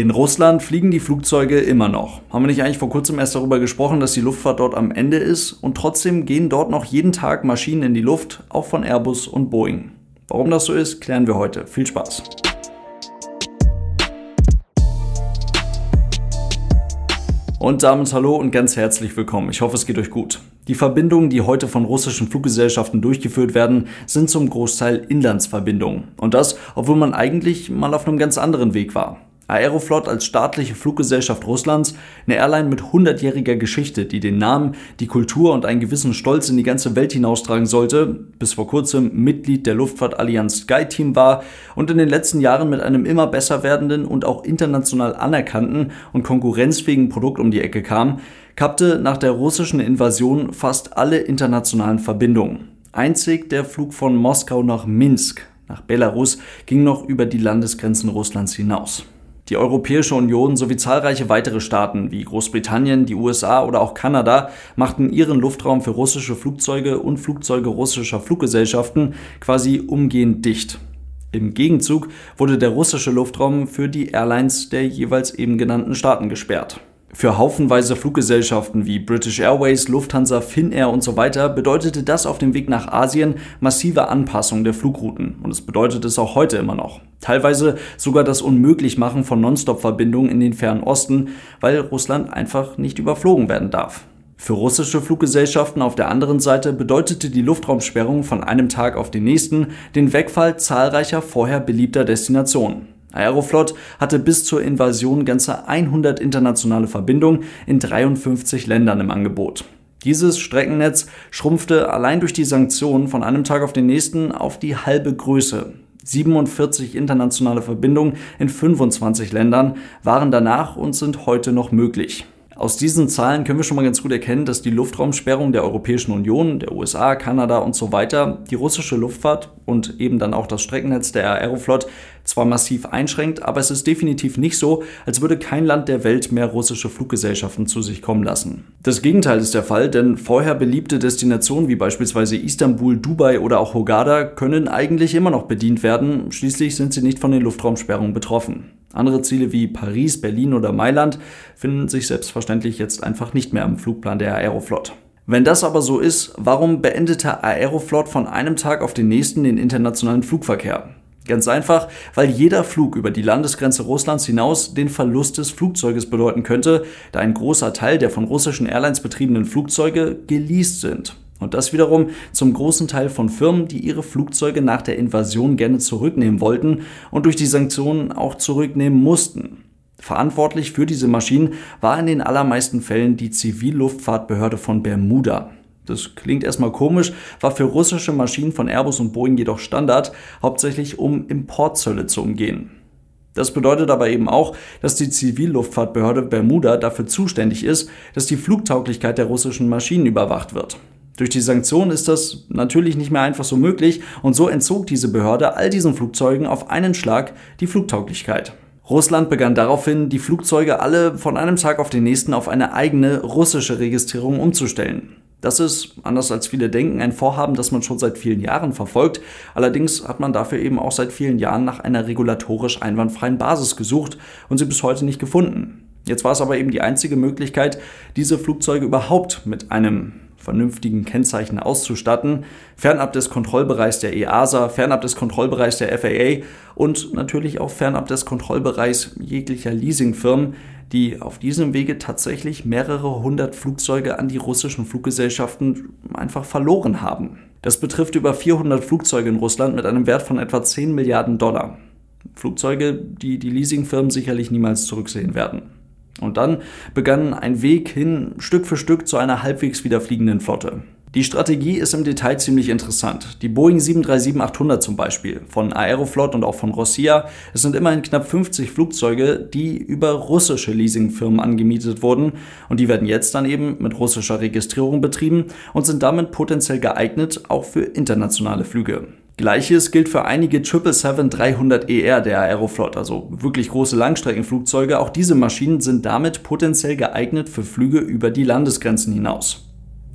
In Russland fliegen die Flugzeuge immer noch. Haben wir nicht eigentlich vor kurzem erst darüber gesprochen, dass die Luftfahrt dort am Ende ist? Und trotzdem gehen dort noch jeden Tag Maschinen in die Luft, auch von Airbus und Boeing. Warum das so ist, klären wir heute. Viel Spaß! Und damit hallo und ganz herzlich willkommen. Ich hoffe, es geht euch gut. Die Verbindungen, die heute von russischen Fluggesellschaften durchgeführt werden, sind zum Großteil Inlandsverbindungen. Und das, obwohl man eigentlich mal auf einem ganz anderen Weg war. Aeroflot als staatliche Fluggesellschaft Russlands, eine Airline mit 100-jähriger Geschichte, die den Namen, die Kultur und einen gewissen Stolz in die ganze Welt hinaustragen sollte, bis vor kurzem Mitglied der Luftfahrtallianz SkyTeam war und in den letzten Jahren mit einem immer besser werdenden und auch international anerkannten und konkurrenzfähigen Produkt um die Ecke kam, kappte nach der russischen Invasion fast alle internationalen Verbindungen. Einzig der Flug von Moskau nach Minsk, nach Belarus, ging noch über die Landesgrenzen Russlands hinaus. Die Europäische Union sowie zahlreiche weitere Staaten wie Großbritannien, die USA oder auch Kanada machten ihren Luftraum für russische Flugzeuge und Flugzeuge russischer Fluggesellschaften quasi umgehend dicht. Im Gegenzug wurde der russische Luftraum für die Airlines der jeweils eben genannten Staaten gesperrt. Für haufenweise Fluggesellschaften wie British Airways, Lufthansa, Finnair und so weiter bedeutete das auf dem Weg nach Asien massive Anpassung der Flugrouten und es bedeutet es auch heute immer noch. Teilweise sogar das Unmöglichmachen von Nonstop-Verbindungen in den fernen Osten, weil Russland einfach nicht überflogen werden darf. Für russische Fluggesellschaften auf der anderen Seite bedeutete die Luftraumsperrung von einem Tag auf den nächsten den Wegfall zahlreicher vorher beliebter Destinationen. Aeroflot hatte bis zur Invasion ganze 100 internationale Verbindungen in 53 Ländern im Angebot. Dieses Streckennetz schrumpfte allein durch die Sanktionen von einem Tag auf den nächsten auf die halbe Größe. 47 internationale Verbindungen in 25 Ländern waren danach und sind heute noch möglich. Aus diesen Zahlen können wir schon mal ganz gut erkennen, dass die Luftraumsperrung der Europäischen Union, der USA, Kanada und so weiter die russische Luftfahrt und eben dann auch das Streckennetz der Aeroflot zwar massiv einschränkt, aber es ist definitiv nicht so, als würde kein Land der Welt mehr russische Fluggesellschaften zu sich kommen lassen. Das Gegenteil ist der Fall, denn vorher beliebte Destinationen wie beispielsweise Istanbul, Dubai oder auch Hogada können eigentlich immer noch bedient werden, schließlich sind sie nicht von den Luftraumsperrungen betroffen. Andere Ziele wie Paris, Berlin oder Mailand finden sich selbstverständlich jetzt einfach nicht mehr am Flugplan der Aeroflot. Wenn das aber so ist, warum beendete Aeroflot von einem Tag auf den nächsten den internationalen Flugverkehr? Ganz einfach, weil jeder Flug über die Landesgrenze Russlands hinaus den Verlust des Flugzeuges bedeuten könnte, da ein großer Teil der von russischen Airlines betriebenen Flugzeuge geleast sind. Und das wiederum zum großen Teil von Firmen, die ihre Flugzeuge nach der Invasion gerne zurücknehmen wollten und durch die Sanktionen auch zurücknehmen mussten. Verantwortlich für diese Maschinen war in den allermeisten Fällen die Zivilluftfahrtbehörde von Bermuda. Das klingt erstmal komisch, war für russische Maschinen von Airbus und Boeing jedoch Standard, hauptsächlich um Importzölle zu umgehen. Das bedeutet aber eben auch, dass die Zivilluftfahrtbehörde Bermuda dafür zuständig ist, dass die Flugtauglichkeit der russischen Maschinen überwacht wird. Durch die Sanktionen ist das natürlich nicht mehr einfach so möglich und so entzog diese Behörde all diesen Flugzeugen auf einen Schlag die Flugtauglichkeit. Russland begann daraufhin, die Flugzeuge alle von einem Tag auf den nächsten auf eine eigene russische Registrierung umzustellen. Das ist, anders als viele denken, ein Vorhaben, das man schon seit vielen Jahren verfolgt. Allerdings hat man dafür eben auch seit vielen Jahren nach einer regulatorisch einwandfreien Basis gesucht und sie bis heute nicht gefunden. Jetzt war es aber eben die einzige Möglichkeit, diese Flugzeuge überhaupt mit einem vernünftigen Kennzeichen auszustatten, fernab des Kontrollbereichs der EASA, fernab des Kontrollbereichs der FAA und natürlich auch fernab des Kontrollbereichs jeglicher Leasingfirmen, die auf diesem Wege tatsächlich mehrere hundert Flugzeuge an die russischen Fluggesellschaften einfach verloren haben. Das betrifft über 400 Flugzeuge in Russland mit einem Wert von etwa 10 Milliarden Dollar. Flugzeuge, die die Leasingfirmen sicherlich niemals zurücksehen werden. Und dann begann ein Weg hin Stück für Stück zu einer halbwegs wieder fliegenden Flotte. Die Strategie ist im Detail ziemlich interessant. Die Boeing 737-800 zum Beispiel von Aeroflot und auch von Rossia, es sind immerhin knapp 50 Flugzeuge, die über russische Leasingfirmen angemietet wurden und die werden jetzt dann eben mit russischer Registrierung betrieben und sind damit potenziell geeignet auch für internationale Flüge. Gleiches gilt für einige 777-300ER der Aeroflot, also wirklich große Langstreckenflugzeuge. Auch diese Maschinen sind damit potenziell geeignet für Flüge über die Landesgrenzen hinaus.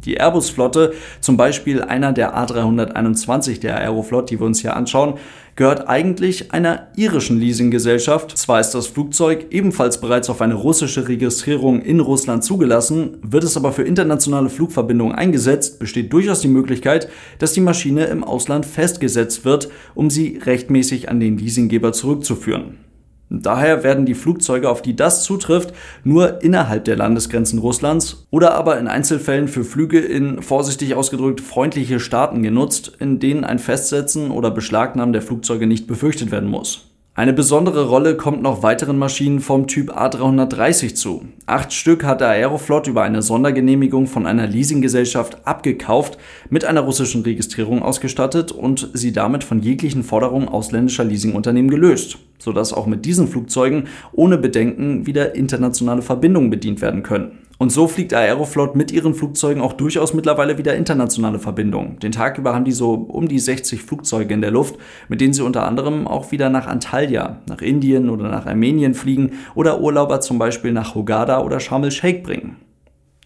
Die Airbus-Flotte, zum Beispiel einer der A321 der Aeroflot, die wir uns hier anschauen, gehört eigentlich einer irischen Leasinggesellschaft. Zwar ist das Flugzeug ebenfalls bereits auf eine russische Registrierung in Russland zugelassen, wird es aber für internationale Flugverbindungen eingesetzt, besteht durchaus die Möglichkeit, dass die Maschine im Ausland festgesetzt wird, um sie rechtmäßig an den Leasinggeber zurückzuführen. Daher werden die Flugzeuge, auf die das zutrifft, nur innerhalb der Landesgrenzen Russlands oder aber in Einzelfällen für Flüge in vorsichtig ausgedrückt freundliche Staaten genutzt, in denen ein Festsetzen oder Beschlagnahmen der Flugzeuge nicht befürchtet werden muss. Eine besondere Rolle kommt noch weiteren Maschinen vom Typ A330 zu. Acht Stück hat der Aeroflot über eine Sondergenehmigung von einer Leasinggesellschaft abgekauft, mit einer russischen Registrierung ausgestattet und sie damit von jeglichen Forderungen ausländischer Leasingunternehmen gelöst, sodass auch mit diesen Flugzeugen ohne Bedenken wieder internationale Verbindungen bedient werden können. Und so fliegt Aeroflot mit ihren Flugzeugen auch durchaus mittlerweile wieder internationale Verbindungen. Den Tag über haben die so um die 60 Flugzeuge in der Luft, mit denen sie unter anderem auch wieder nach Antalya, nach Indien oder nach Armenien fliegen oder Urlauber zum Beispiel nach Hogada oder Sharm el-Sheikh bringen.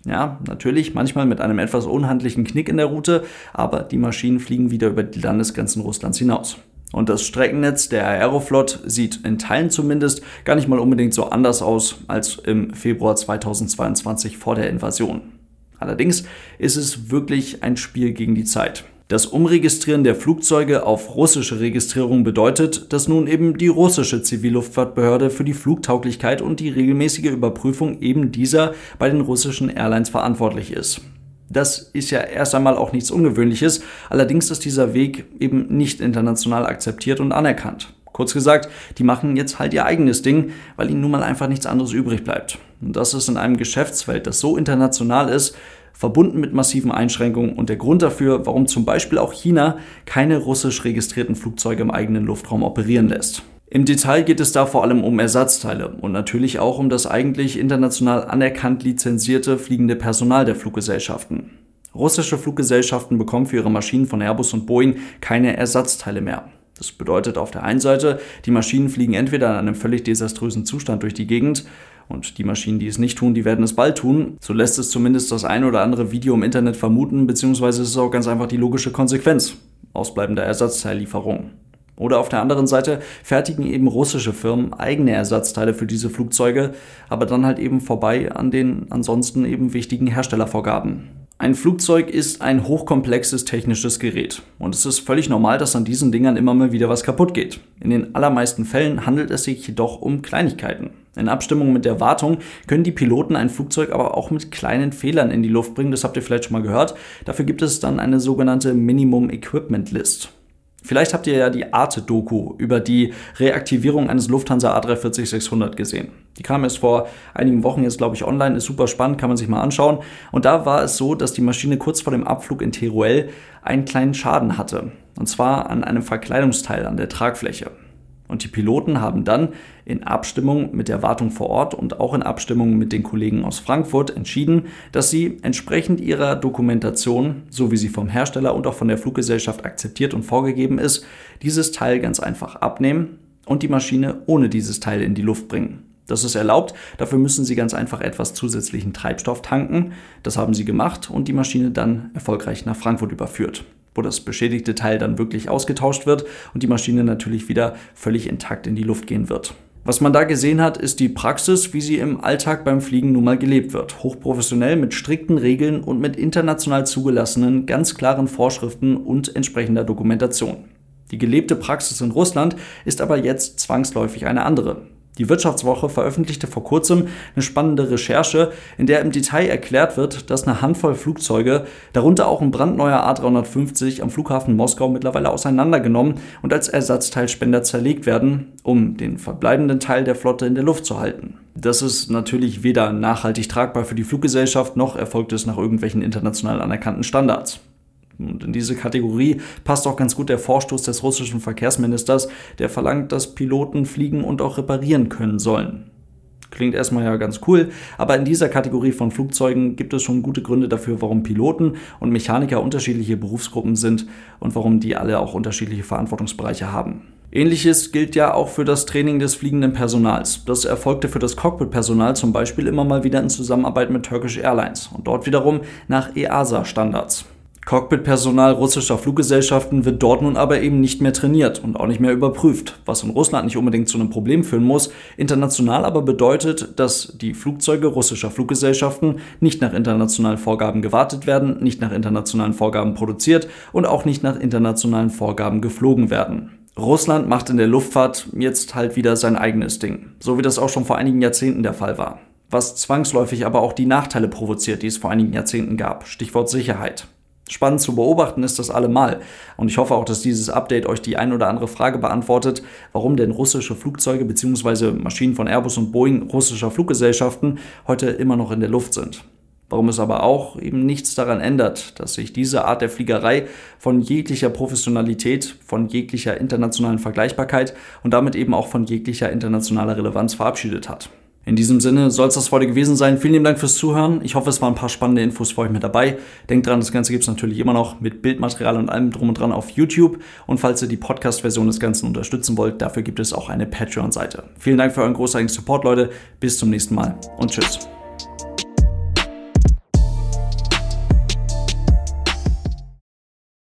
Ja, natürlich, manchmal mit einem etwas unhandlichen Knick in der Route, aber die Maschinen fliegen wieder über die Landesgrenzen Russlands hinaus. Und das Streckennetz der Aeroflot sieht in Teilen zumindest gar nicht mal unbedingt so anders aus als im Februar 2022 vor der Invasion. Allerdings ist es wirklich ein Spiel gegen die Zeit. Das Umregistrieren der Flugzeuge auf russische Registrierung bedeutet, dass nun eben die russische Zivilluftfahrtbehörde für die Flugtauglichkeit und die regelmäßige Überprüfung eben dieser bei den russischen Airlines verantwortlich ist. Das ist ja erst einmal auch nichts Ungewöhnliches, allerdings ist dieser Weg eben nicht international akzeptiert und anerkannt. Kurz gesagt, die machen jetzt halt ihr eigenes Ding, weil ihnen nun mal einfach nichts anderes übrig bleibt. Und das ist in einem Geschäftsfeld, das so international ist, verbunden mit massiven Einschränkungen und der Grund dafür, warum zum Beispiel auch China keine russisch registrierten Flugzeuge im eigenen Luftraum operieren lässt. Im Detail geht es da vor allem um Ersatzteile und natürlich auch um das eigentlich international anerkannt lizenzierte fliegende Personal der Fluggesellschaften. Russische Fluggesellschaften bekommen für ihre Maschinen von Airbus und Boeing keine Ersatzteile mehr. Das bedeutet auf der einen Seite, die Maschinen fliegen entweder in einem völlig desaströsen Zustand durch die Gegend und die Maschinen, die es nicht tun, die werden es bald tun. So lässt es zumindest das ein oder andere Video im Internet vermuten, beziehungsweise ist es auch ganz einfach die logische Konsequenz ausbleibender Ersatzteillieferungen. Oder auf der anderen Seite fertigen eben russische Firmen eigene Ersatzteile für diese Flugzeuge, aber dann halt eben vorbei an den ansonsten eben wichtigen Herstellervorgaben. Ein Flugzeug ist ein hochkomplexes technisches Gerät und es ist völlig normal, dass an diesen Dingern immer mal wieder was kaputt geht. In den allermeisten Fällen handelt es sich jedoch um Kleinigkeiten. In Abstimmung mit der Wartung können die Piloten ein Flugzeug aber auch mit kleinen Fehlern in die Luft bringen, das habt ihr vielleicht schon mal gehört. Dafür gibt es dann eine sogenannte Minimum Equipment List. Vielleicht habt ihr ja die Arte-Doku über die Reaktivierung eines Lufthansa A340-600 gesehen. Die kam erst vor einigen Wochen jetzt, glaube ich, online, ist super spannend, kann man sich mal anschauen. Und da war es so, dass die Maschine kurz vor dem Abflug in Teruel einen kleinen Schaden hatte. Und zwar an einem Verkleidungsteil an der Tragfläche. Und die Piloten haben dann in Abstimmung mit der Wartung vor Ort und auch in Abstimmung mit den Kollegen aus Frankfurt entschieden, dass sie entsprechend ihrer Dokumentation, so wie sie vom Hersteller und auch von der Fluggesellschaft akzeptiert und vorgegeben ist, dieses Teil ganz einfach abnehmen und die Maschine ohne dieses Teil in die Luft bringen. Das ist erlaubt, dafür müssen Sie ganz einfach etwas zusätzlichen Treibstoff tanken. Das haben Sie gemacht und die Maschine dann erfolgreich nach Frankfurt überführt wo das beschädigte Teil dann wirklich ausgetauscht wird und die Maschine natürlich wieder völlig intakt in die Luft gehen wird. Was man da gesehen hat, ist die Praxis, wie sie im Alltag beim Fliegen nun mal gelebt wird. Hochprofessionell mit strikten Regeln und mit international zugelassenen, ganz klaren Vorschriften und entsprechender Dokumentation. Die gelebte Praxis in Russland ist aber jetzt zwangsläufig eine andere. Die Wirtschaftswoche veröffentlichte vor kurzem eine spannende Recherche, in der im Detail erklärt wird, dass eine Handvoll Flugzeuge, darunter auch ein brandneuer A350 am Flughafen Moskau mittlerweile auseinandergenommen und als Ersatzteilspender zerlegt werden, um den verbleibenden Teil der Flotte in der Luft zu halten. Das ist natürlich weder nachhaltig tragbar für die Fluggesellschaft noch erfolgt es nach irgendwelchen international anerkannten Standards. Und in diese Kategorie passt auch ganz gut der Vorstoß des russischen Verkehrsministers, der verlangt, dass Piloten fliegen und auch reparieren können sollen. Klingt erstmal ja ganz cool, aber in dieser Kategorie von Flugzeugen gibt es schon gute Gründe dafür, warum Piloten und Mechaniker unterschiedliche Berufsgruppen sind und warum die alle auch unterschiedliche Verantwortungsbereiche haben. Ähnliches gilt ja auch für das Training des fliegenden Personals. Das erfolgte für das Cockpit-Personal zum Beispiel immer mal wieder in Zusammenarbeit mit Turkish Airlines und dort wiederum nach EASA-Standards. Cockpitpersonal russischer Fluggesellschaften wird dort nun aber eben nicht mehr trainiert und auch nicht mehr überprüft, was in Russland nicht unbedingt zu einem Problem führen muss, international aber bedeutet, dass die Flugzeuge russischer Fluggesellschaften nicht nach internationalen Vorgaben gewartet werden, nicht nach internationalen Vorgaben produziert und auch nicht nach internationalen Vorgaben geflogen werden. Russland macht in der Luftfahrt jetzt halt wieder sein eigenes Ding, so wie das auch schon vor einigen Jahrzehnten der Fall war. Was zwangsläufig aber auch die Nachteile provoziert, die es vor einigen Jahrzehnten gab. Stichwort Sicherheit. Spannend zu beobachten ist das allemal. Und ich hoffe auch, dass dieses Update euch die ein oder andere Frage beantwortet, warum denn russische Flugzeuge bzw. Maschinen von Airbus und Boeing russischer Fluggesellschaften heute immer noch in der Luft sind. Warum es aber auch eben nichts daran ändert, dass sich diese Art der Fliegerei von jeglicher Professionalität, von jeglicher internationalen Vergleichbarkeit und damit eben auch von jeglicher internationaler Relevanz verabschiedet hat. In diesem Sinne soll es das heute gewesen sein. Vielen lieben Dank fürs Zuhören. Ich hoffe, es waren ein paar spannende Infos für euch mit dabei. Denkt dran, das Ganze gibt es natürlich immer noch mit Bildmaterial und allem drum und dran auf YouTube. Und falls ihr die Podcast-Version des Ganzen unterstützen wollt, dafür gibt es auch eine Patreon-Seite. Vielen Dank für euren großartigen Support, Leute. Bis zum nächsten Mal und tschüss.